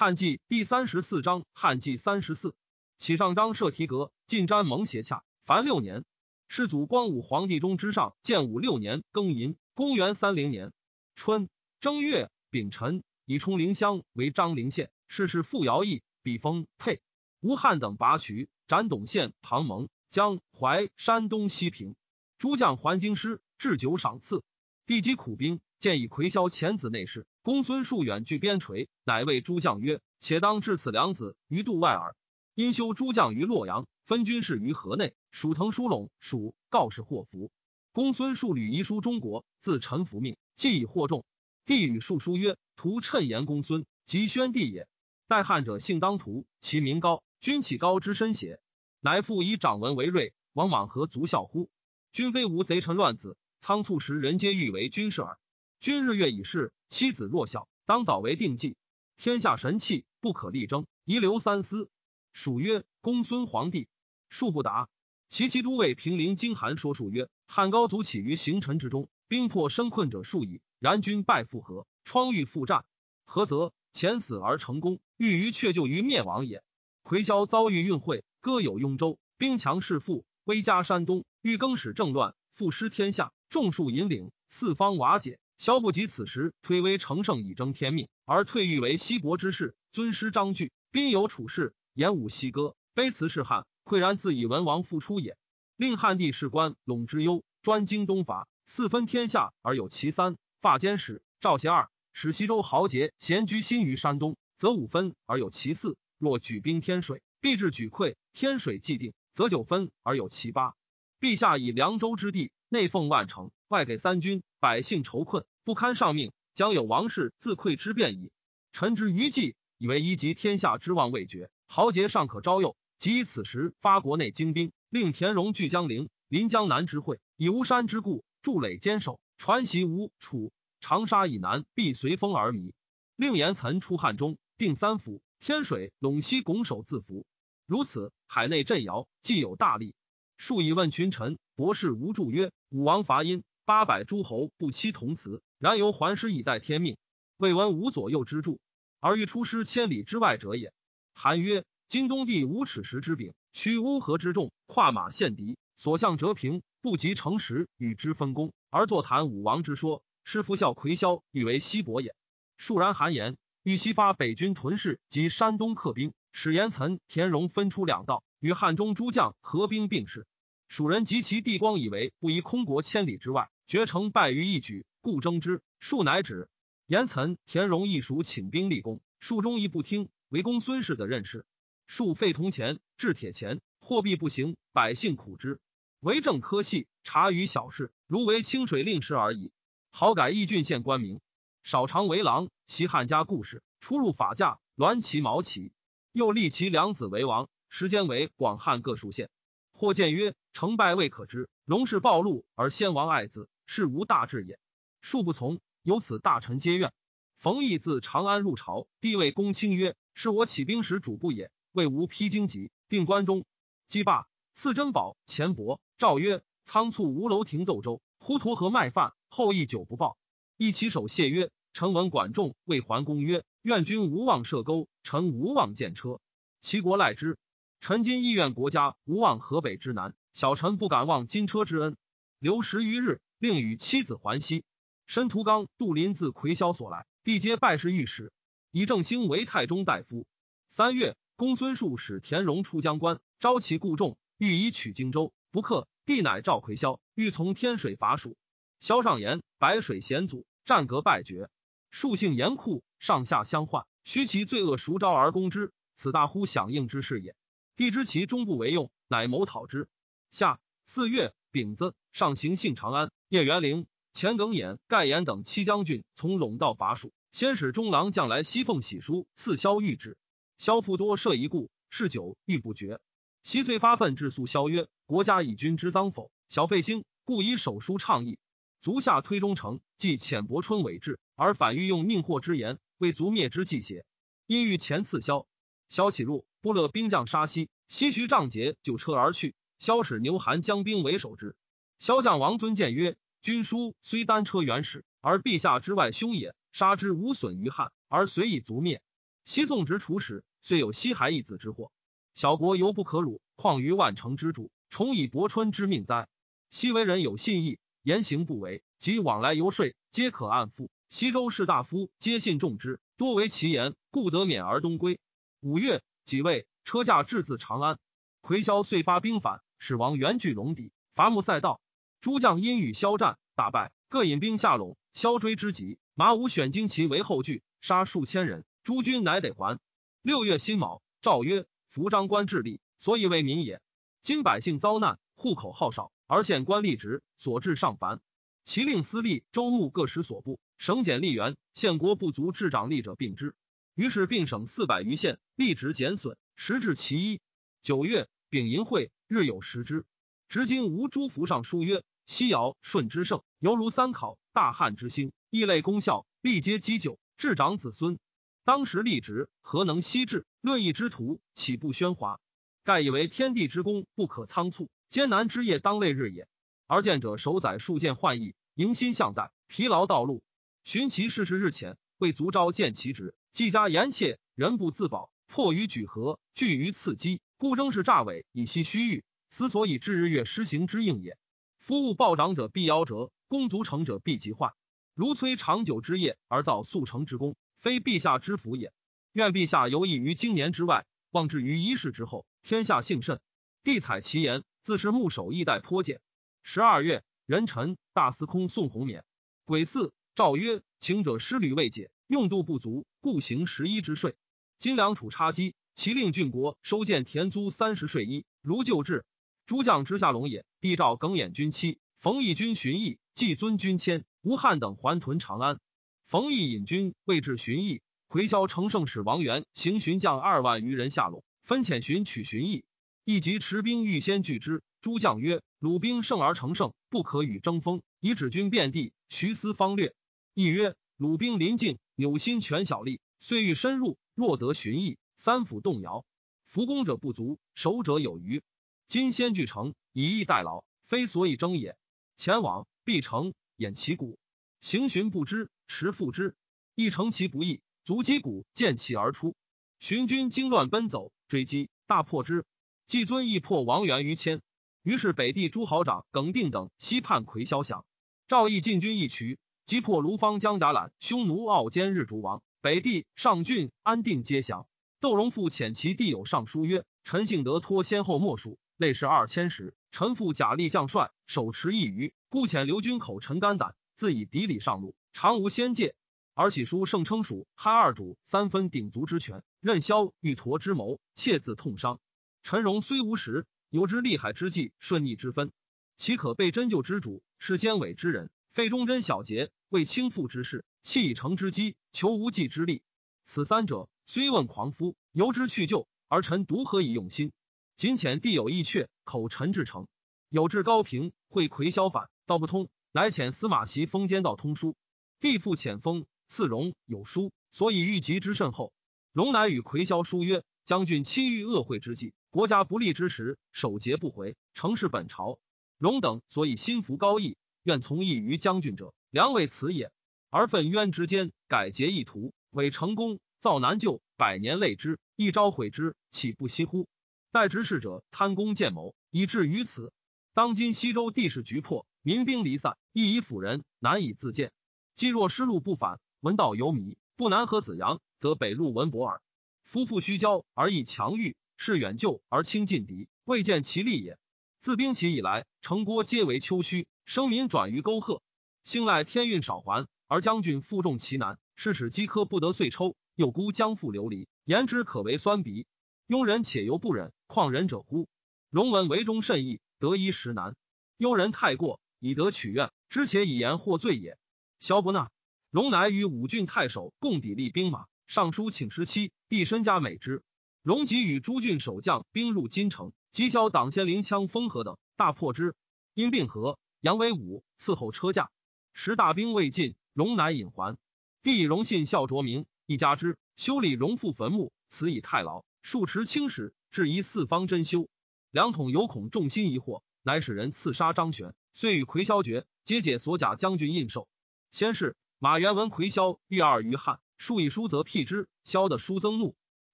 汉纪第三十四章，汉纪三十四，启上章设题阁，进瞻蒙斜洽，凡六年。世祖光武皇帝中之上，建武六年庚寅，公元三零年春正月丙辰，以冲陵乡为张陵县。世事傅尧义，比封沛、吴汉等拔渠，斩董宪、庞蒙、江淮、山东西平。诸将还京师，置酒赏赐。帝及苦兵，建议魁霄遣子内侍。公孙述远据边陲，乃谓诸将曰：“且当至此两子于度外耳。”因修诸将于洛阳，分军事于河内。属腾疏陇，属告示祸福。公孙述履遗书中国，自臣服命，既以获众。帝与述书曰：“徒趁言公孙，即宣帝也。代汉者姓当涂，其名高，君岂高之身邪？乃复以长文为瑞，王莽何足笑乎？君非无贼臣乱子，仓促时人皆欲为君事耳。君日月已逝。”妻子弱小，当早为定计。天下神器不可力争，遗留三思。属曰：公孙皇帝。数不答。其其都尉平陵京韩说数曰：汉高祖起于行臣之中，兵破身困者数矣。然君败复何？疮愈复战，何则？前死而成功，欲于却就于灭亡也。魁霄遭遇运会，歌有雍州，兵强势富，威加山东，欲更始政乱，复失天下，众数引领，四方瓦解。萧不及此时推威成胜以争天命，而退欲为西伯之士，尊师章句，宾有处事，言武西歌，卑辞是汉，喟然自以文王复出也。令汉帝士官陇之忧，专精东伐，四分天下而有其三。发监使赵协二，使西周豪杰闲居心于山东，则五分而有其四。若举兵天水，必至举溃，天水既定，则九分而有其八。陛下以凉州之地，内奉万城，外给三军。百姓愁困，不堪上命，将有王室自溃之变矣。臣之余计，以为一及天下之望未绝，豪杰尚可招诱。即此时发国内精兵，令田荣据江陵，临江南之会，以巫山之故筑垒坚守，传习吴楚长沙以南，必随风而靡。令严岑出汉中，定三府，天水陇西拱手自服。如此，海内震摇，既有大利。数以问群臣，博士无助曰：武王伐殷。八百诸侯不期同辞，然犹还师以待天命。未闻无左右之助，而欲出师千里之外者也。韩曰：今东帝无尺石之柄，屈乌合之众，跨马陷敌，所向折平，不及诚实与之分功，而坐谈武王之说，师夫笑魁霄欲为西伯也。肃然韩言，欲西发北军屯士及山东客兵，使严岑、田荣分出两道，与汉中诸将合兵并事。蜀人及其地光以为不宜空国千里之外。绝城败于一举，故争之。数乃止。严岑、田荣亦属请兵立功，数中亦不听，为公孙氏的任事。数废铜钱，制铁钱，货币不行，百姓苦之。为政科细，察于小事，如为清水令时而已。好改义郡县官名，少常为郎。习汉家故事，出入法驾，鸾旗毛旗。又立其两子为王，时间为广汉各数县。或见曰：成败未可知，荣氏暴露而先王爱子。是无大志也，庶不从。由此大臣皆怨。冯异自长安入朝，帝谓公卿曰：“是我起兵时主簿也。为吾披荆棘，定关中，击罢，赐珍宝钱帛。”诏曰：“仓促无楼亭斗州，忽沱河卖饭，后一久不报。”一其手谢曰：“臣闻管仲谓桓公曰：‘愿君无望射钩，臣无望见车。’齐国赖之。臣今意愿国家无望河北之南，小臣不敢忘金车之恩。留十余日。”令与妻子还西。申屠刚、杜林自魁霄所来，帝皆拜侍御史，以正兴为太中大夫。三月，公孙述使田荣出江关，招其故众，欲以取荆州，不克。帝乃召魁霄，欲从天水伐蜀。萧上言：白水险阻，战革败绝。数性严酷，上下相患，须其罪恶孰招而攻之，此大乎响应之事也。帝知其终不为用，乃谋讨之。下四月。丙子，上行幸长安。叶元龄、钱耿衍、盖延等七将军从陇道伐蜀，先使中郎将来西奉喜书，赐萧谕旨。萧复多设一故，嗜酒欲不绝。西遂发愤致诉萧曰：“国家以君之赃否？小费兴，故以手书倡议。足下推忠诚，即浅薄春伪志，而反欲用宁祸之言，为族灭之计邪？因欲前刺萧。萧起入，不乐兵将杀西，西徐仗节就车而去。”萧使牛韩将兵为守之。萧将王尊谏曰：“军书虽单车原始，而陛下之外凶也。杀之无损于汉，而随以族灭。”西宋直楚使，虽有西海一子之祸，小国犹不可辱，况于万城之主，重以伯春之命哉？西为人有信义，言行不违，及往来游说，皆可按付。西周士大夫皆信重之，多为其言，故得免而东归。五月，己未，车驾至自长安。魁萧遂发兵反，使王元据龙底，伐木塞道。诸将因与萧战，大败，各引兵下陇。萧追之急，马武选精骑为后拒，杀数千人。诸军乃得还。六月辛卯，诏曰：服章官治吏，所以为民也。今百姓遭难，户口号少，而县官吏职所至尚繁。其令司隶、州牧各使所部，省检吏员，县国不足治长吏者并之。于是并省四百余县，吏职减损，时至其一。九月，丙寅会，日有食之。直今吴诸符上书曰：西尧舜之盛，犹如三考；大汉之兴，异类功效，历皆积久，至长子孙。当时立职，何能悉治？论义之徒，岂不喧哗？盖以为天地之功不可仓促，艰难之业当累日也。而见者守载数件患役，迎心向待，疲劳道路，寻其事事日浅，未足召见其职。既加言切，人不自保，迫于举合，惧于刺激，故争是诈伪，以息虚欲。此所以至日月施行之应也。夫务暴长者必夭折，功足成者必极坏。如摧长久之业而造速成之功。非陛下之福也。愿陛下游弋于经年之外，望至于一世之后，天下幸甚。帝采其言，自是木守一代颇见。十二月，壬辰，大司空宋弘冕。癸巳，诏曰：请者失旅未解，用度不足，故行十一之税。今粮储插积，其令郡国收建田租三十税一，如旧制。诸将之下龙也。帝诏耿弇军期，冯翊军巡议，既尊军迁，吴汉等还屯长安。冯翊引军未至巡议，回霄乘胜使王元行巡将二万余人下陇，分遣巡取巡议。一及持兵预先拒之。诸将曰：“鲁兵胜而成胜，不可与争锋，以止军遍地。”徐思方略。亦曰：“鲁兵临境，扭心全小力，虽欲深入，若得巡议，三府动摇，伏攻者不足，守者有余。今先据城，以逸待劳，非所以争也。前往必成，掩其鼓，行寻不知。”持复之，亦乘其不意，足击鼓，见其而出。寻军惊乱奔走，追击，大破之。季尊亦破王元于谦。于是北地诸侯长耿定等西叛魁萧降。赵义进军一渠，击破卢方将甲览，匈奴傲坚日逐王。北地上郡安定皆降。窦荣复遣其弟友上书曰：“陈幸德托先后莫属，累世二千石。陈父甲力将帅，手持一隅，故遣刘军口陈肝胆，自以敌礼上路。”常无先界，而起书圣称蜀汉二主三分鼎足之权，任萧玉陀之谋，切自痛伤。陈荣虽无实，有之利害之计，顺逆之分，岂可被真救之主？是奸伪之人，非忠贞小节，为轻负之事，弃以成之机，求无计之力。此三者，虽问狂夫，由之去救，而臣独何以用心？仅遣地有意阙，口陈至诚，有至高平，会魁萧反，道不通，乃遣司马袭封间道通书。必复遣封赐荣有书，所以欲及之甚厚。荣乃与魁萧书曰：“将军期遇恶会之际，国家不利之时，守节不回，诚是本朝。荣等所以心服高义，愿从义于将军者，良为此也。而愤冤之间，改节意图，伪成功，造难救，百年累之，一朝毁之，岂不惜乎？待执事者贪功见谋，以至于此。当今西周地势局破，民兵离散，亦以辅人，难以自见。”既若失路不返，闻道犹迷，不南河子阳，则北入文博耳。夫妇虚交而易强欲，是远救而轻近敌，未见其利也。自兵起以来，城郭皆为丘墟，生民转于沟壑。兴赖天运少还，而将军负重其难，是使饥渴不得遂抽，又孤将复流离，言之可为酸鼻。庸人且犹不忍，况仁者乎？荣文为中甚易，得一时难。庸人太过，以得取怨，知且以言获罪也。萧伯纳，荣乃与五郡太守共砥砺兵马，上书请十七，帝身加美之。荣即与诸郡守将兵入金城，击萧党先灵枪封河等，大破之。因并河，杨为武伺候车驾。时大兵未尽，荣乃引还。帝以荣信孝卓明，一家之，修理荣父坟墓，此以太牢。数持青史，质疑四方珍修。两统有恐众心疑惑，乃使人刺杀张玄，遂与魁萧决，皆解所甲将军印绶。先是，马元文魁萧遇二于汉，数以书则辟之。萧的书增怒，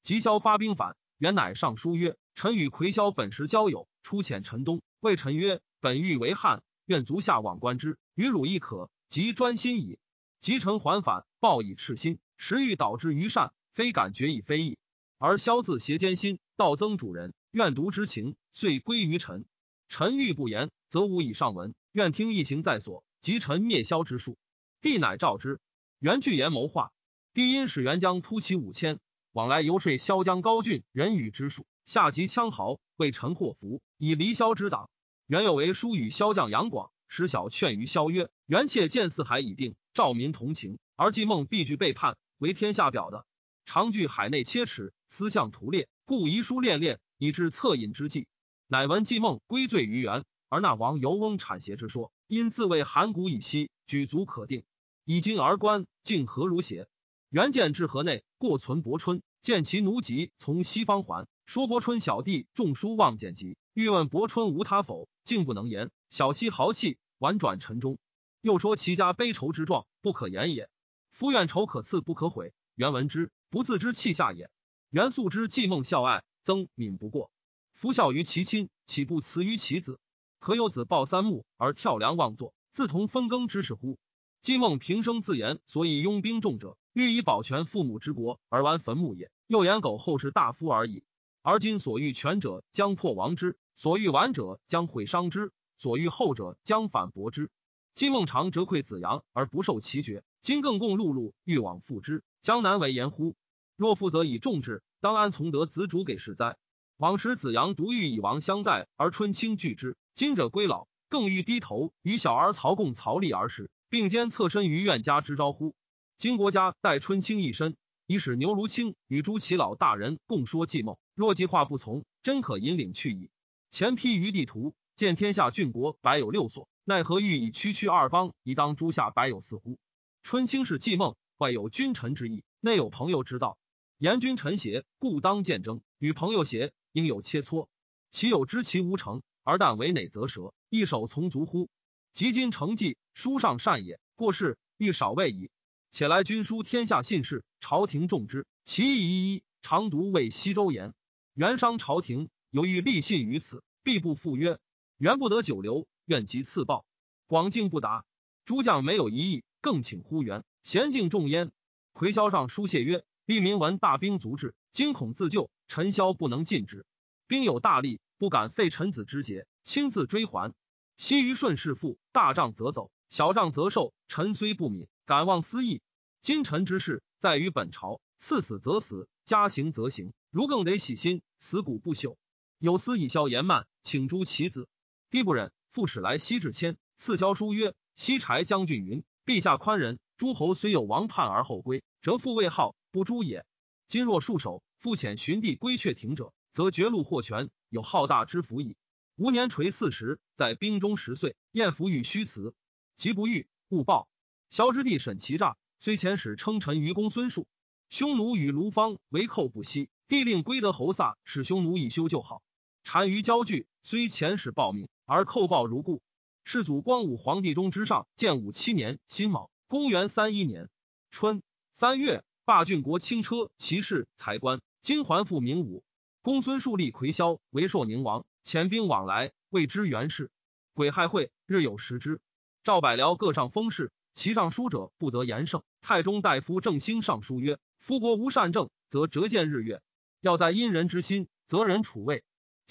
即萧发兵反。元乃上书曰：“臣与魁萧本时交友，出遣陈东，谓臣曰：‘本欲为汉，愿足下往观之，与汝亦可。’即专心矣。即臣还反，报以赤心，时欲导之于善，非敢决以非议。而萧自挟奸心，道增主人，愿独之情，遂归于臣。臣欲不言，则无以上文。愿听一行在所。即臣灭萧之术，帝乃召之。元具言谋划，帝因使元将突骑五千。”往来游说萧江高峻人与之术，下及羌豪，为臣祸福，以离萧之党。原有为书与萧将杨广，使小劝于萧曰：“元切见四海已定，赵民同情，而季梦必具背叛，为天下表的。常惧海内切齿，思向图列，故遗书恋恋，以致恻隐之计。乃闻季梦归罪于元，而那王尤翁谄邪之说，因自谓函谷以西，举足可定。以今而观，竟何如邪？”元见至河内，过存伯春，见其奴籍从西方还，说伯春小弟中书望见疾，欲问伯春无他否，竟不能言。小溪豪气，婉转沉中。又说其家悲愁之状，不可言也。夫怨仇可赐，不可毁。元闻之，不自知气下也。元素之既梦孝爱，曾敏不过。夫孝于其亲，岂不辞于其子？可有子抱三木而跳梁妄作，自同分耕之事乎？季梦平生自言，所以拥兵众者。欲以保全父母之国而玩坟墓也。又言苟后世大夫而已。而今所欲全者将破亡之，所欲完者将毁伤之，所欲后者将反驳之。今孟尝折愧子阳而不受其爵，今更共碌碌欲往复之，将难为言乎？若负则以重之，当安从得子主给世哉？往时子阳独欲以王相待而春青拒之，今者归老，更欲低头与小儿曹共曹立而食，并肩侧身于怨家之招乎？今国家待春青一身，以使牛如清与诸其老大人共说计谋。若计划不从，真可引领去矣。前批于地图，见天下郡国百有六所，奈何欲以区区二邦以当诸夏百有四乎？春青是计梦，外有君臣之意，内有朋友之道。言君臣邪，故当见争；与朋友邪，应有切磋。其有知其无成，而但为馁则折，一手从足乎？及今成计，书上善也。过世欲少畏矣。且来君书天下信士，朝廷重之。其意一一，常读为西周言。元商朝廷犹豫立信于此，必不赴约。元不得久留，愿即赐报。广敬不答。诸将没有一意，更请呼元。贤敬重焉。魁霄上书谢曰：“立民闻大兵卒至，惊恐自救。陈嚣不能禁之，兵有大力，不敢废臣子之节，亲自追还。昔于顺势复，大仗则走，小仗则受。臣虽不敏。”敢忘私意，今臣之事在于本朝，赐死则死，加刑则刑。如更得喜心，死骨不朽。有司以萧言慢，请诛其子。帝不忍，复使来西至谦，赐萧书曰：“西柴将军云：陛下宽仁，诸侯虽有王叛而后归，则复位号不诛也。今若束手，复遣寻帝归阙庭者，则绝路获权，有浩大之福矣。吾年垂四十，在兵中十岁，晏服与虚辞，即不欲勿报。”萧之弟沈其诈，虽遣使称臣于公孙述，匈奴与卢方为寇不息。帝令归德侯萨使匈奴以修就好。单于交据，虽遣使报命，而叩报如故。世祖光武皇帝中之上，建武七年辛卯，公元三一年春三月，霸郡国轻车骑士才官，金环复明武。公孙述立魁萧为朔宁王，遣兵往来，谓之元氏。癸亥会，日有食之。赵百僚各上封事。其上书者不得言胜。太中大夫郑兴上书曰：“夫国无善政，则折见日月；要在因人之心，则人处位。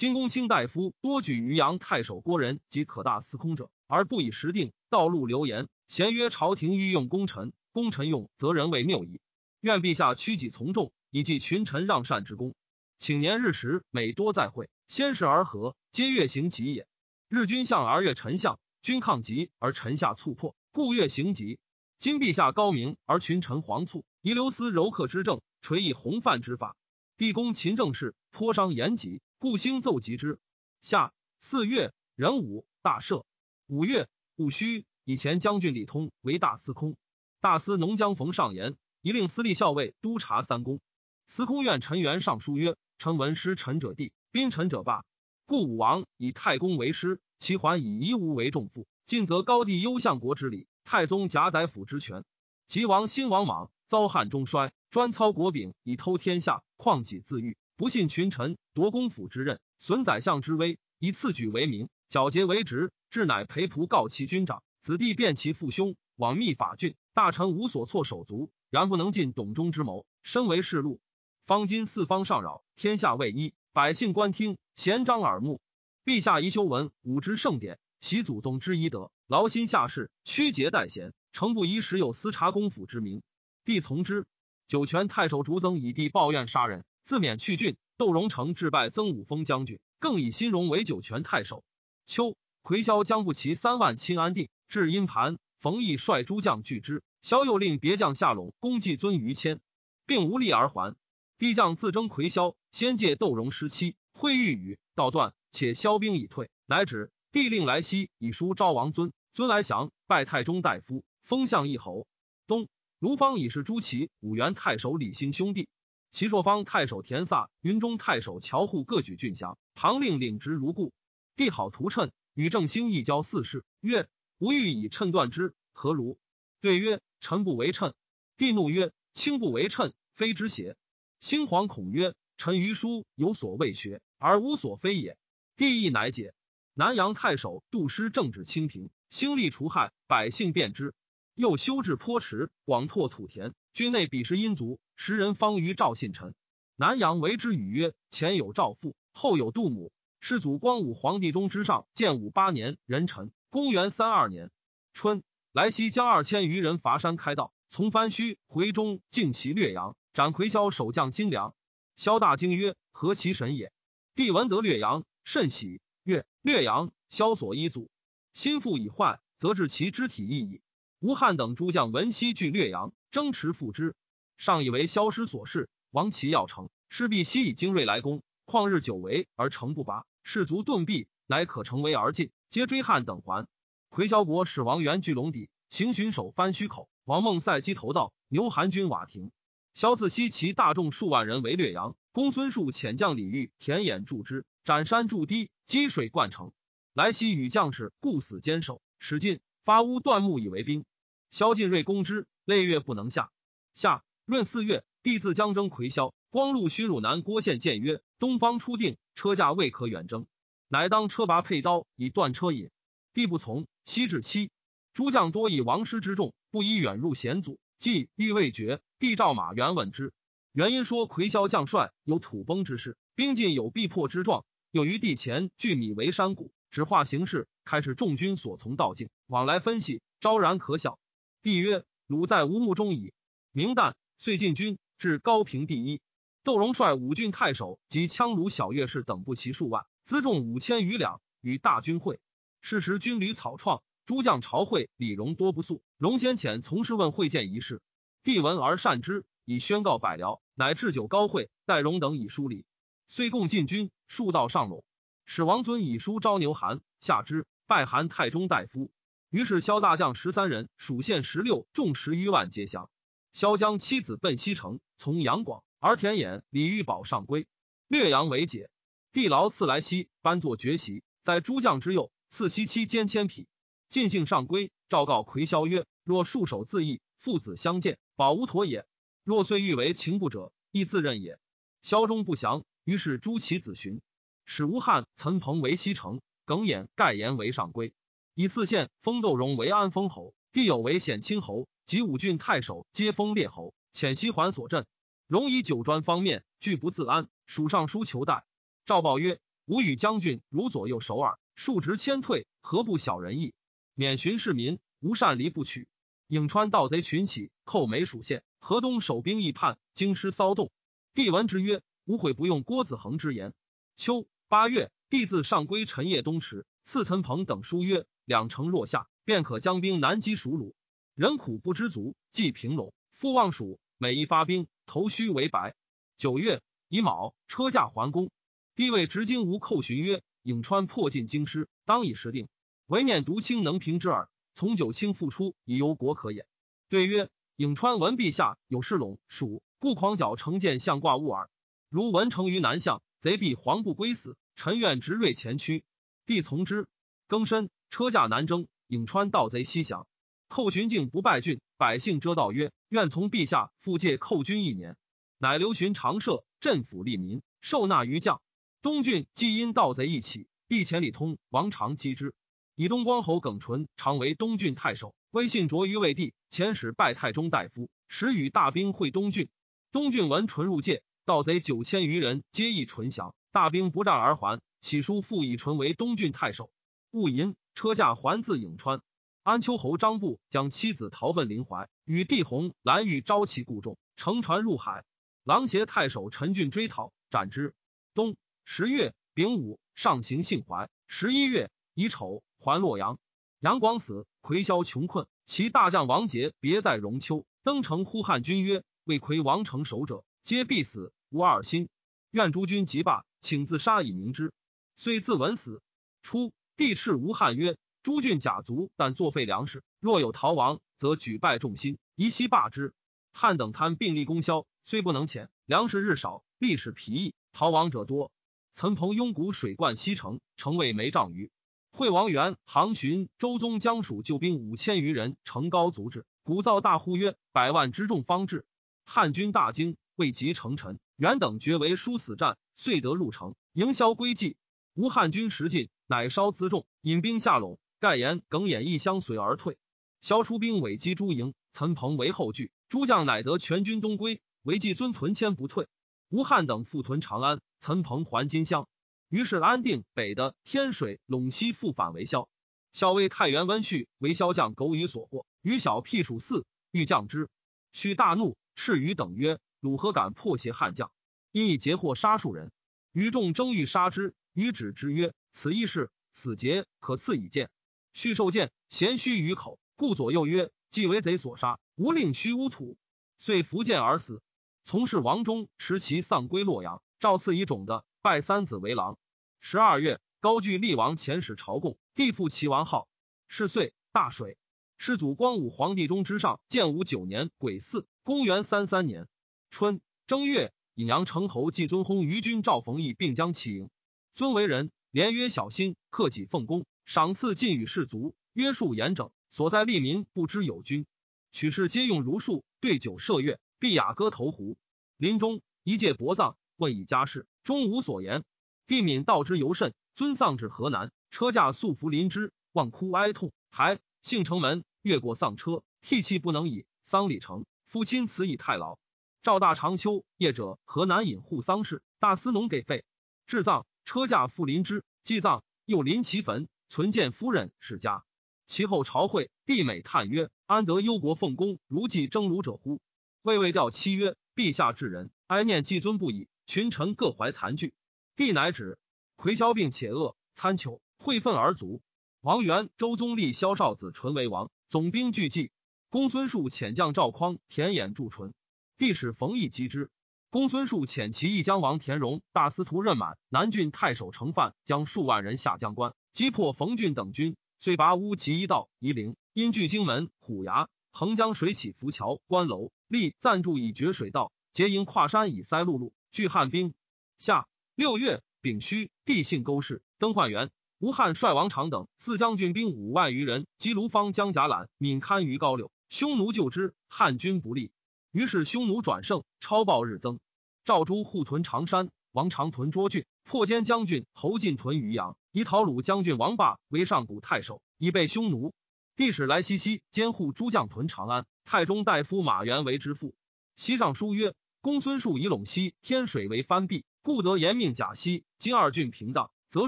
今公卿大夫多举于阳太守郭仁及可大司空者，而不以时定。道路流言，咸曰朝廷欲用功臣，功臣用，则人为谬矣。愿陛下屈己从众，以济群臣让善之功。请年日时，每多再会，先是而和，皆月行疾也。日君相而月臣相，君抗疾而臣下促破。”故越行疾，今陛下高明而群臣惶促，遗留思柔克之政，垂以弘范之法。帝公勤政事，颇伤言疾，故兴奏疾之。下四月，壬午，大赦。五月戊戌，以前将军李通为大司空。大司农将冯尚言，一令司隶校尉督察三公。司空院陈元上书曰：“臣闻师臣者帝，宾臣者霸。故武王以太公为师，其还以夷吾为重父。”晋则高帝忧相国之礼，太宗夹宰府之权。齐王新王莽，遭汉中衰，专操国柄以偷天下，况己自欲，不信群臣，夺公府之任，损宰相之威，以次举为名，皎洁为职，至乃陪仆告其军长，子弟辨其父兄，往密法郡，大臣无所措手足，然不能尽董中之谋，身为世禄。方今四方上扰，天下未一，百姓观听，贤张耳目。陛下宜修文武之盛典，习祖宗之医德，劳心下士，屈节待贤，诚不宜时有私察公府之名。帝从之。酒泉太守竹曾以帝抱怨杀人，自免去郡。窦荣成致拜曾武封将军，更以新荣为酒泉太守。秋，魁萧将不齐三万亲安定，至阴盘，冯异率诸将拒之。萧又令别将下陇攻季尊于谦，并无力而还。帝将自征魁萧，先借窦荣失期，会欲与道断，且萧兵已退，乃止。帝令来西以书昭王尊，尊来降，拜太中大夫，封相一侯。东，卢方已是朱祁、武元太守李兴兄弟，齐朔方太守田萨、云中太守乔护各举郡降，唐令领职如故。帝好图谶，与郑兴一交四事，曰：“吾欲以谶断之，何如？”对曰：“臣不为谶。”帝怒曰：“卿不为谶，非之邪？”兴惶恐曰：“臣于书有所未学，而无所非也。”帝亦乃解。南阳太守杜师政治清平，兴利除害，百姓便之。又修治坡池，广拓土田。军内彼时殷足，时人方于赵信臣。南阳为之语曰：“前有赵父，后有杜母。”世祖光武皇帝中之上，建武八年壬辰，公元三二年春，来西将二千余人伐山开道，从番须回中，尽其略阳。斩魁霄守将金良，萧大惊曰：“何其神也！”帝闻得略阳，甚喜，曰：“略阳，萧所依祖，心腹已坏，则治其肢体亦矣。”吴汉等诸将闻悉据略阳，争持复之。上以为萧师所事，王其要成，势必西以精锐来攻。旷日久违而城不拔，士卒顿避，乃可乘围而进，皆追汉等还。魁萧国使王元据龙底，行巡守番须口。王孟塞击头道，牛韩军瓦亭。萧自西其大众数万人围略阳，公孙述遣将李煜、田衍助之，斩山筑堤，积水灌城。来西与将士固死坚守，使进发屋断木以为兵。萧晋锐攻之，累月不能下。下闰四月，帝自江征魁萧，光禄勋汝南郭县谏曰：“东方初定，车驾未可远征，乃当车拔佩刀以断车引。”帝不从，西至期，诸将多以王师之众，不宜远入险阻。既欲未决，帝召马援问之。原因说魁萧将帅有土崩之势，兵尽有必破之状。又于地前聚米为山谷，只化形势，开始众军所从道径，往来分析，昭然可晓。帝曰：“鲁在无目中矣。”明旦，遂进军至高平第一。窦荣率五郡太守及羌卢小乐士等部骑数万，辎重五千余两，与大军会。是时军旅草创。诸将朝会，李荣多不速。荣先遣从事问会见一事，帝闻而善之，以宣告百僚，乃置酒高会，待荣等以疏礼。遂共进军，数道上陇。使王尊以书招牛韩，下之，拜韩太中大夫。于是萧大将十三人，属县十六，众十余万皆降。萧将妻子奔西城，从杨广，而田衍、李玉宝上归。略阳为解。帝劳赐来西，班作绝席，在诸将之右，赐西妻兼千匹。尽兴上归，昭告魁萧曰：“若束手自缢，父子相见，保无妥也；若遂欲为情不者，亦自任也。”萧中不降，于是诛其子寻，使吴汉、岑彭为西城，耿衍、盖言为上归，以四县封窦荣为安丰侯，帝有为显亲侯，及五郡太守皆封列侯，遣西还所镇。荣以九专方面，拒不自安，属尚书求代。赵报曰：“吾与将军如左右手耳，数直迁退，何不小人意？”免巡市民，无擅离不取。颍川盗贼群起，寇梅属县。河东守兵易叛，京师骚动。帝闻之曰：“吾悔不用郭子恒之言。”秋八月，帝自上归陈夜东池，赐岑彭等书曰：“两城若下，便可将兵南击蜀虏。人苦不知足，既平陇，复望蜀。每一发兵，头须为白。”九月乙卯，车驾还宫。帝谓执京吴寇寻曰：“颍川破尽京师，当以时定。”唯念独卿能平之耳。从九卿复出，以忧国可也。对曰：颍川闻陛下有事陇蜀，故狂角成见相挂物耳。如文成于南向，贼必黄不归死。臣愿执锐前驱。帝从之。庚申，车驾南征，颍川盗贼西降。寇寻境不败郡，百。姓遮道曰：“愿从陛下复借寇军一年。”乃留寻常设，镇抚利民，受纳于将。东郡既因盗贼一起，帝遣李通、王常击之。以东光侯耿纯常为东郡太守，威信卓于魏帝，遣使拜太中大夫，时与大兵会东郡。东郡闻纯入界，盗贼九千余人，皆议纯降。大兵不战而还。起书复以纯为东郡太守。戊寅，车驾还自颍川。安丘侯张布将妻子逃奔临淮，与帝弘、蓝玉招其故众，乘船入海。狼邪太守陈俊追讨，斩之。冬十月丙午，上行幸淮。十一月乙丑，还洛阳。杨广死，魁萧穷困，其大将王杰别在荣丘，登城呼汉军曰：“为魁王城守者，皆必死，无二心。愿诸君即罢，请自杀以明之。”遂自刎死。初，帝敕吴汉曰：“诸郡甲卒，但作废粮食，若有逃亡，则举败众心，宜悉罢之。”汉等贪并立功销。虽不能遣，粮食日少，历史疲役，逃亡者多。岑彭拥谷水灌西城，城未没丈余。惠王元行巡周宗将属救兵五千余人，城高足至，鼓噪大呼曰：“百万之众方至！”汉军大惊，未及成臣。元等决为殊死战，遂得入城，营销归计。吴汉军食尽，乃稍辎重，引兵下陇。盖言耿弇亦相随而退。萧出兵尾击诸营，岑彭为后拒，诸将乃得全军东归。为季尊屯谦不退，吴汉等复屯长安，岑彭还金乡。于是安定北的天水陇西复返为萧。萧为太原温煦为萧将苟于所获，与小辟属四欲降之，须大怒，斥于等曰：“汝何敢破邪汉将？因以截获杀数人。”于众争欲杀之，于止之曰：“此亦是死节，可赐以剑。”续受剑，衔虚于口，故左右曰：“既为贼所杀，吾令虚乌土。”遂伏剑而死。从事王忠持其丧归洛阳，赵赐以种的，拜三子为郎。十二月，高句厉王遣使朝贡，帝复齐王号。是岁，大水。世祖光武皇帝中之上，建武九年癸巳，公元三三年春正月，引阳城侯季尊薨于君赵逢义并将其营。尊为人，连曰小心，克己奉公，赏赐尽与士卒，约束严整，所在利民不知有君。取士皆用如数，对酒射月，必雅歌投壶，临终一介薄葬，问以家事，终无所言。帝敏道之尤甚，尊丧至河南，车驾素服临之，望哭哀痛，还幸城门，越过丧车，涕泣不能已。丧礼成，夫亲辞以太牢。赵大长秋夜者，河南引护丧事，大司农给费，治葬，车驾复临之，祭葬，又临其坟，存见夫人世家。其后朝会，帝美叹曰：“安得忧国奉公，如祭征虏者乎？”魏魏调妻曰：“陛下至仁，哀念既尊不已。群臣各怀残惧，帝乃止。魁萧病且恶，参求会愤而卒。王元、周宗立萧少子纯为王，总兵俱祭。公孙述遣将赵匡、田衍助纯，帝使冯异击之。公孙述遣其义将王田荣、大司徒任满、南郡太守程范，将数万人下江关，击破冯俊等军，遂拔乌及一道夷陵，因据荆门、虎牙。横江水起浮桥、关楼，立暂住以绝水道，结营跨山以塞陆路，拒汉兵。夏六月丙戌，地姓勾氏，登焕元。吴汉率王长等四将军兵五万余人，击卢方将甲览，闽堪于高柳。匈奴救之，汉军不利。于是匈奴转胜，超暴日增。赵诸护屯长山，王长屯涿郡，破坚将军侯进屯渔阳，以讨鲁将军王霸为上古太守，以备匈奴。帝使来西西监护诸将屯长安，太中大夫马援为之父。西上书曰：公孙述以陇西天水为藩蔽，故得严命甲西。今二郡平荡，则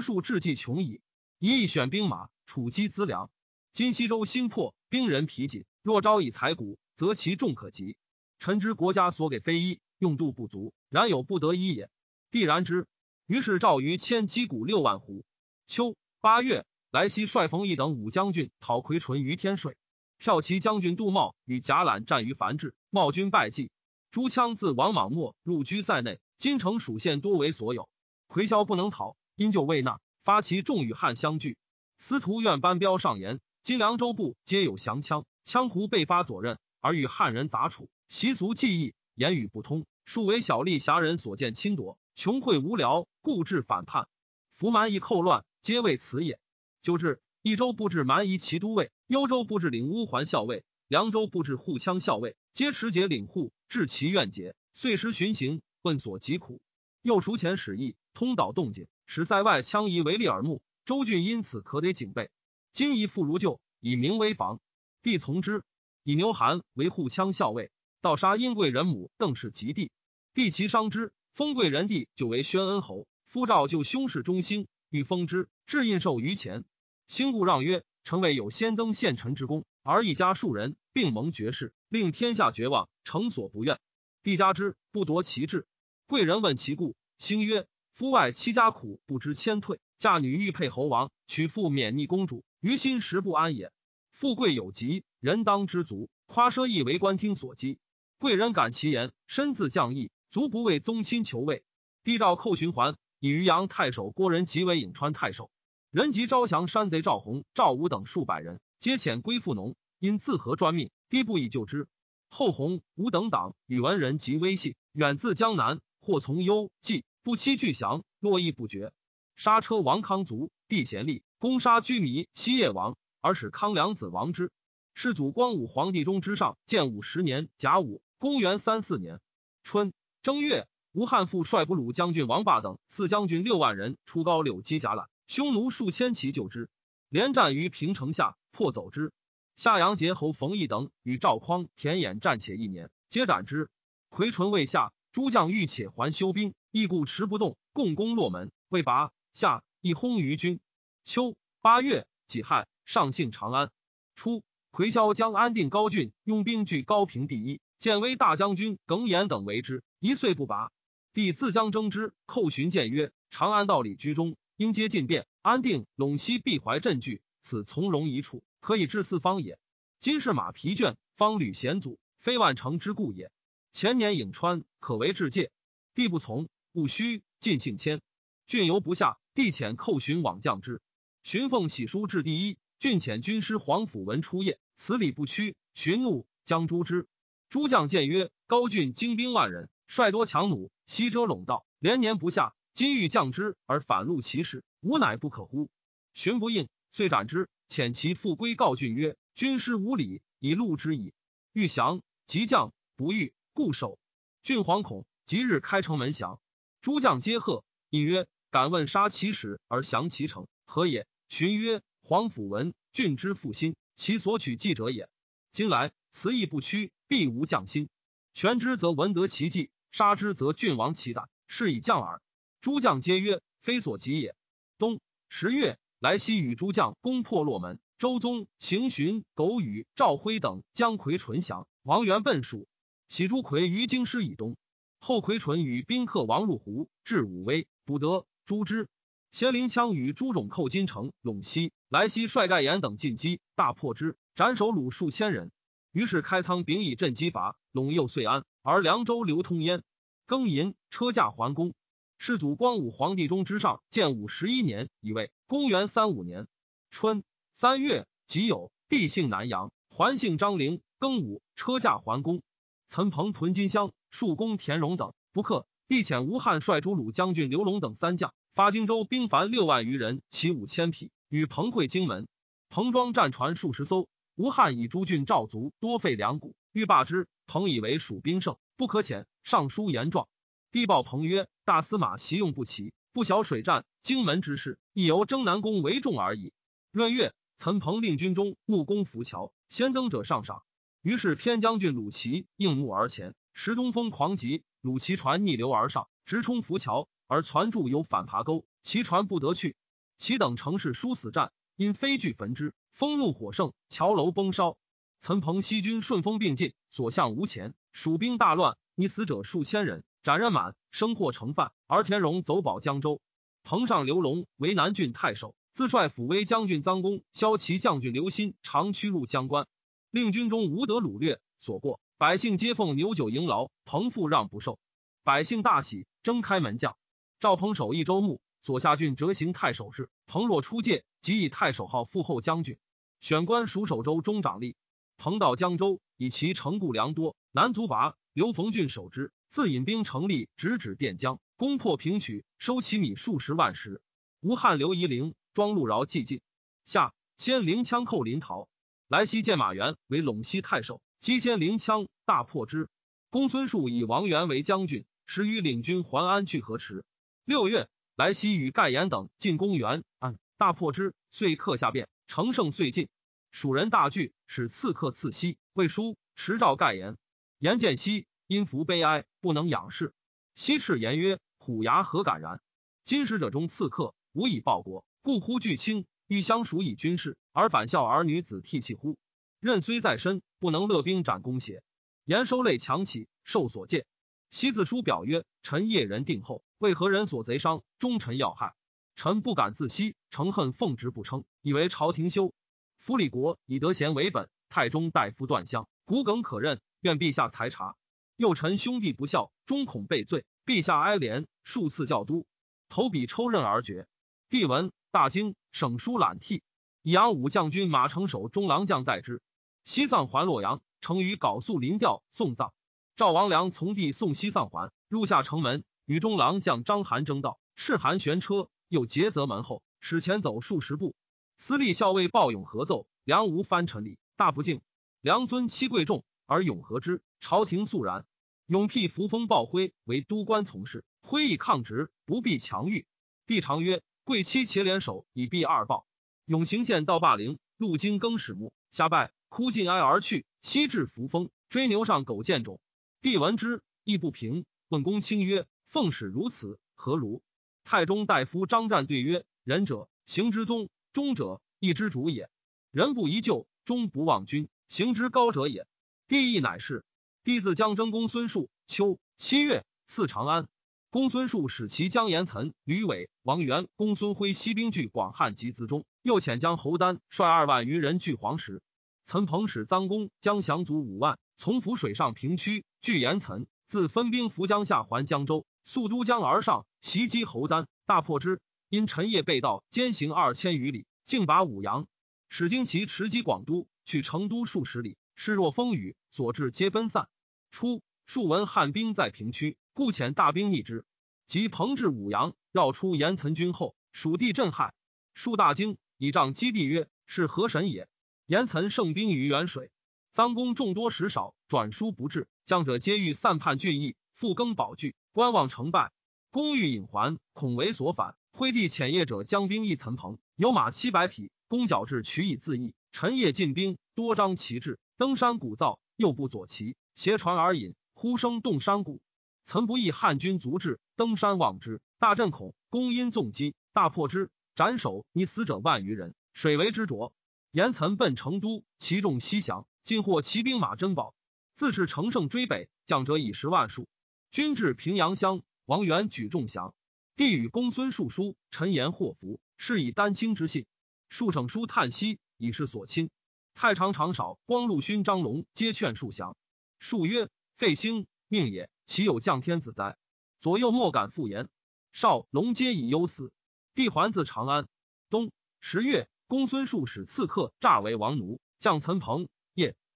数志计穷矣。一意选兵马，储积资粮。今西周新破，兵人疲谨，若招以财谷，则其众可及。臣知国家所给非一，用度不足，然有不得已也。帝然之。于是赵于迁击鼓六万斛。秋八月。来西率冯异等五将军讨魁纯于天水，骠骑将军杜茂与贾览战于樊至，茂军败绩。朱羌自王莽末入居塞内，金城属县多为所有。魁霄不能讨，因就未纳，发其众与汉相聚。司徒愿班彪上言：今凉州部皆有降羌，羌胡被发左任，而与汉人杂处，习俗技艺言语不通，数为小吏侠人所见侵夺，穷秽无聊，故致反叛。伏蛮夷寇乱，皆为此也。就至益州布置蛮夷骑都尉，幽州布置领乌桓校尉，凉州布置护羌校尉，皆持节领户，至其愿节，遂时巡行，问所疾苦。又熟前使役，通导动静，使塞外羌夷为利耳目。周郡因此可得警备。今宜复如旧，以名为防。帝从之，以牛韩为护羌校尉，盗杀殷贵人母邓氏及弟。帝其伤之，封贵人弟就为宣恩侯。夫赵就兄氏中兴，欲封之，至印绶于前。兴故让曰：“臣为有先登献臣之功，而一家数人并蒙爵士，令天下绝望，诚所不愿。帝加之，不夺其志。贵人问其故，兴曰：“夫外戚家苦，不知谦退。”嫁女欲配侯王，娶妇免逆公主，于心实不安也。富贵有极，人当知足。夸奢亦为官听所讥。贵人感其言，身自降义，足不为宗亲求位。帝诏寇循环，以渔阳太守郭仁即为颍川太守。人及招降山贼赵弘、赵武等数百人，皆遣归附农。因自何专命，帝不以救之。后弘、武等党与文人及威信，远自江南，或从幽冀，不期俱降，络绎不绝。杀车王康卒，帝贤立，攻杀居弥西叶王，而使康良子王之。世祖光武皇帝中之上，建武十年甲午，公元三四年春正月，吴汉复率不鲁将军王霸等四将军六万人出高柳击甲览，匈奴数千骑救之，连战于平城下，破走之。夏阳节侯冯异等与赵匡、田衍战且一年，皆斩之。魁淳未下，诸将欲且还休兵，亦故持不动，共攻洛门，未拔。夏亦轰于军。秋八月己亥，上幸长安。初，魁霄将安定高郡，拥兵据高平第一。建威大将军耿弇等为之，一岁不拔。帝自将征之，寇寻谏曰：“长安道理居中，应皆进变。安定、陇西必怀镇据，此从容一处，可以治四方也。今是马疲倦，方履险阻，非万乘之故也。前年颍川，可为治界。帝不从，务须尽信迁。郡犹不下。”帝遣寇寻往降之，寻奉喜书至第一。郡遣军师黄甫文出谒，此礼不屈。寻怒，将诛之。诸将见曰：“高郡精兵万人，率多强弩，西遮陇道，连年不下。今欲降之而反戮其势，吾乃不可乎？”寻不应，遂斩之。遣其父归告郡曰：“军师无礼，以戮之矣。欲降，即降；不欲，固守。”郡惶恐，即日开城门降。诸将皆贺，应曰。敢问杀其使而降其城，何也？荀曰：皇甫闻郡之复心，其所取计者也。今来辞义不屈，必无将心。权之则闻得其计，杀之则郡亡其胆，是以将耳。诸将皆曰：非所及也。冬十月，来西与诸将攻破洛门，周宗、邢寻、苟宇、赵辉等将魁纯降，王元奔蜀。喜朱魁于京师以东，后魁纯与宾客王入胡，至武威，不得。诛之。咸灵羌与朱种寇金城、陇西，莱西率盖延等进击，大破之，斩首虏数千人。于是开仓秉以镇击伐，陇右遂安，而凉州流通焉。庚寅，车驾还宫。世祖光武皇帝中之上，建武十一年，以为公元三五年春三月己酉，帝姓南阳，还姓张陵。庚午，车驾还宫。岑彭屯金乡，数公田荣等不克。帝遣吴汉率诸鲁将军刘龙等三将发荆州兵凡六万余人，骑五千匹，与彭会荆门。彭庄战船数十艘。吴汉以诸郡赵卒多废粮谷，欲罢之。彭以为蜀兵胜，不可遣。上书言状。帝报彭曰：“大司马习用不齐，不晓水战，荆门之事，亦由征南宫为重而已。”闰月，岑彭令军中木工浮桥，先登者上赏。于是偏将军鲁齐应募而前，时东风狂急。鲁齐船逆流而上，直冲浮桥，而船柱有反爬沟，其船不得去。其等城市殊死战，因飞炬焚之，风怒火盛，桥楼崩烧。岑彭西军顺风并进，所向无前，蜀兵大乱，溺死者数千人，斩人满，生获成犯。而田荣走保江州。彭上刘龙为南郡太守，自率抚威将军臧公、骁骑将军刘歆长驱入江关，令军中无得掳掠所过。百姓皆奉牛酒迎劳，彭父让不受，百姓大喜，征开门将。赵彭守益州牧，左下郡折行太守事。彭若出界，即以太守号副后将军，选官属守州中长吏。彭到江州，以其城固粮多，南卒拔，刘逢俊守之，自引兵成立，直指垫江，攻破平曲，收其米数十万石。吴汉刘夷陵庄陆饶寂进。下先灵羌寇临洮。来西见马援为陇西太守，击先灵枪，大破之。公孙述以王元为将军，时与领军还安去河池。六月，来西与盖言等进攻元安，大破之，遂克下变，乘胜遂进。蜀人大惧，使刺客刺西，魏书持诏盖言。言见西，因服悲哀，不能仰视。西斥言曰：“虎牙何敢然？今使者中刺客，无以报国，故呼惧卿，欲相属以军事，而反笑儿女子涕泣乎？任虽在身，不能勒兵斩公邪？”言收泪强起，受所戒。西自书表曰：“臣夜人定后，为何人所贼伤？忠臣要害，臣不敢自息，诚恨奉职不称，以为朝廷休。夫李国以德贤为本，太中大夫断相，骨梗可任，愿陛下裁察。又臣兄弟不孝，终恐被罪，陛下哀怜，数次教督，投笔抽刃而绝。帝闻大惊，省书揽涕，以扬武将军马成守中郎将代之。西藏还洛阳。”成于缟素临吊送葬，赵王良从弟送西丧还，入下城门，与中郎将张邯争道，赤韩悬车，又劫责门后，使前走数十步。司隶校尉鲍勇合奏，梁无藩臣礼，大不敬。梁尊妻贵重，而永和之，朝廷肃然。永辟扶风暴辉为都官从事，辉以抗直，不必强欲。帝常曰：贵妻且联手以避二暴。永行县到霸陵，路经更始墓，下拜。哭尽哀而去，西至扶风，追牛上狗见种。帝闻之，亦不平。问公卿曰：“奉使如此，何如？”太中大夫张湛对曰：“仁者，行之宗；忠者，义之主也。人不宜旧，忠不忘君，行之高者也。”帝亦乃是。帝自将征公孙述。秋七月，赐长安。公孙述使其将严岑、吕伟、王元、公孙辉西兵据广汉及淄中，又遣将侯丹率二万余人据黄石。岑彭使臧公将降卒五万，从抚水上平区，据严岑，自分兵扶江下还江州，溯都江而上，袭击侯丹，大破之。因陈夜被盗，兼行二千余里，竟拔武阳。使荆骑持击广都，去成都数十里，势若风雨，所至皆奔散。初，数闻汉兵在平区，故遣大兵逆之。及彭至武阳，绕出严岑军后，蜀地震撼，数大惊，以仗基地曰：“是何神也？”严岑胜兵于远水，三公众多食少，转书不至，将者皆欲散叛郡邑，复更保据，观望成败。公欲引还，恐为所反。挥帝遣业者将兵一岑彭，有马七百匹，公矫至取以自缢。陈夜进兵，多张旗帜，登山鼓噪，又不左旗，携船而饮，呼声动山谷。岑不意汉军卒至，登山望之，大震恐。公因纵击，大破之，斩首，溺死者万余人，水为之浊。言岑奔成都，其众西降，尽获骑兵马珍宝。自是乘胜追北，将者以十万数。军至平阳乡，王元举众降。帝与公孙述书，陈言祸福，是以丹青之信。述省书叹息，以是所亲。太常长少、光禄勋张龙皆劝述降。述曰：“废兴命也，岂有降天子哉？”左右莫敢复言。少龙皆以忧死。帝还自长安。冬十月。公孙述使刺客诈为王奴，将岑彭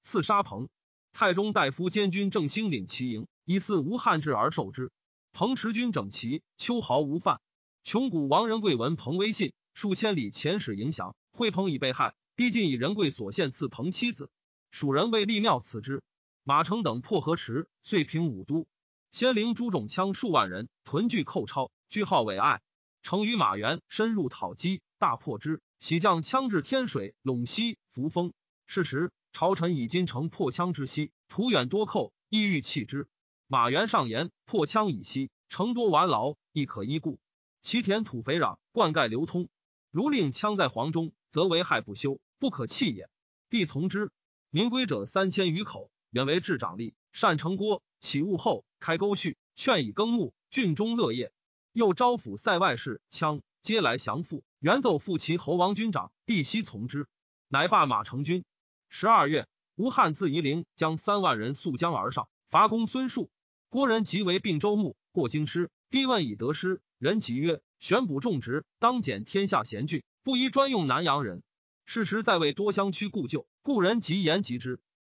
刺杀彭。太中大夫监军郑兴领其营，以似无汉志而受之。彭持军整齐，秋毫无犯。穷谷王仁贵闻彭威信，数千里遣使迎降。惠彭已被害，逼近以仁贵所献赐彭妻子。蜀人为立庙赐之。马成等破河池，遂平武都。先灵诸种枪数万人，屯聚寇超，句号伟爱。成于马援深入讨击，大破之。喜将枪至天水、陇西、扶风。是时，朝臣以金城破羌之西，途远多寇，意欲弃之。马援上言：破羌以西，城多完劳，亦可依固。其田土肥壤，灌溉流通。如令羌在黄中，则为害不休，不可弃也。帝从之。民归者三千余口，原为治长吏，善成锅，起物后，开沟序，劝以耕牧，郡中乐业。又招抚塞外士，羌皆来降附。元奏复其侯王军长，帝悉从之，乃罢马成军。十二月，吴汉自夷陵将三万人溯江而上，伐公孙述。郭人即为并州牧，过京师，帝问以得失。人即曰：玄卜种植，当减天下贤俊，不宜专用南阳人。事时在位多乡区故旧，故人即言及之。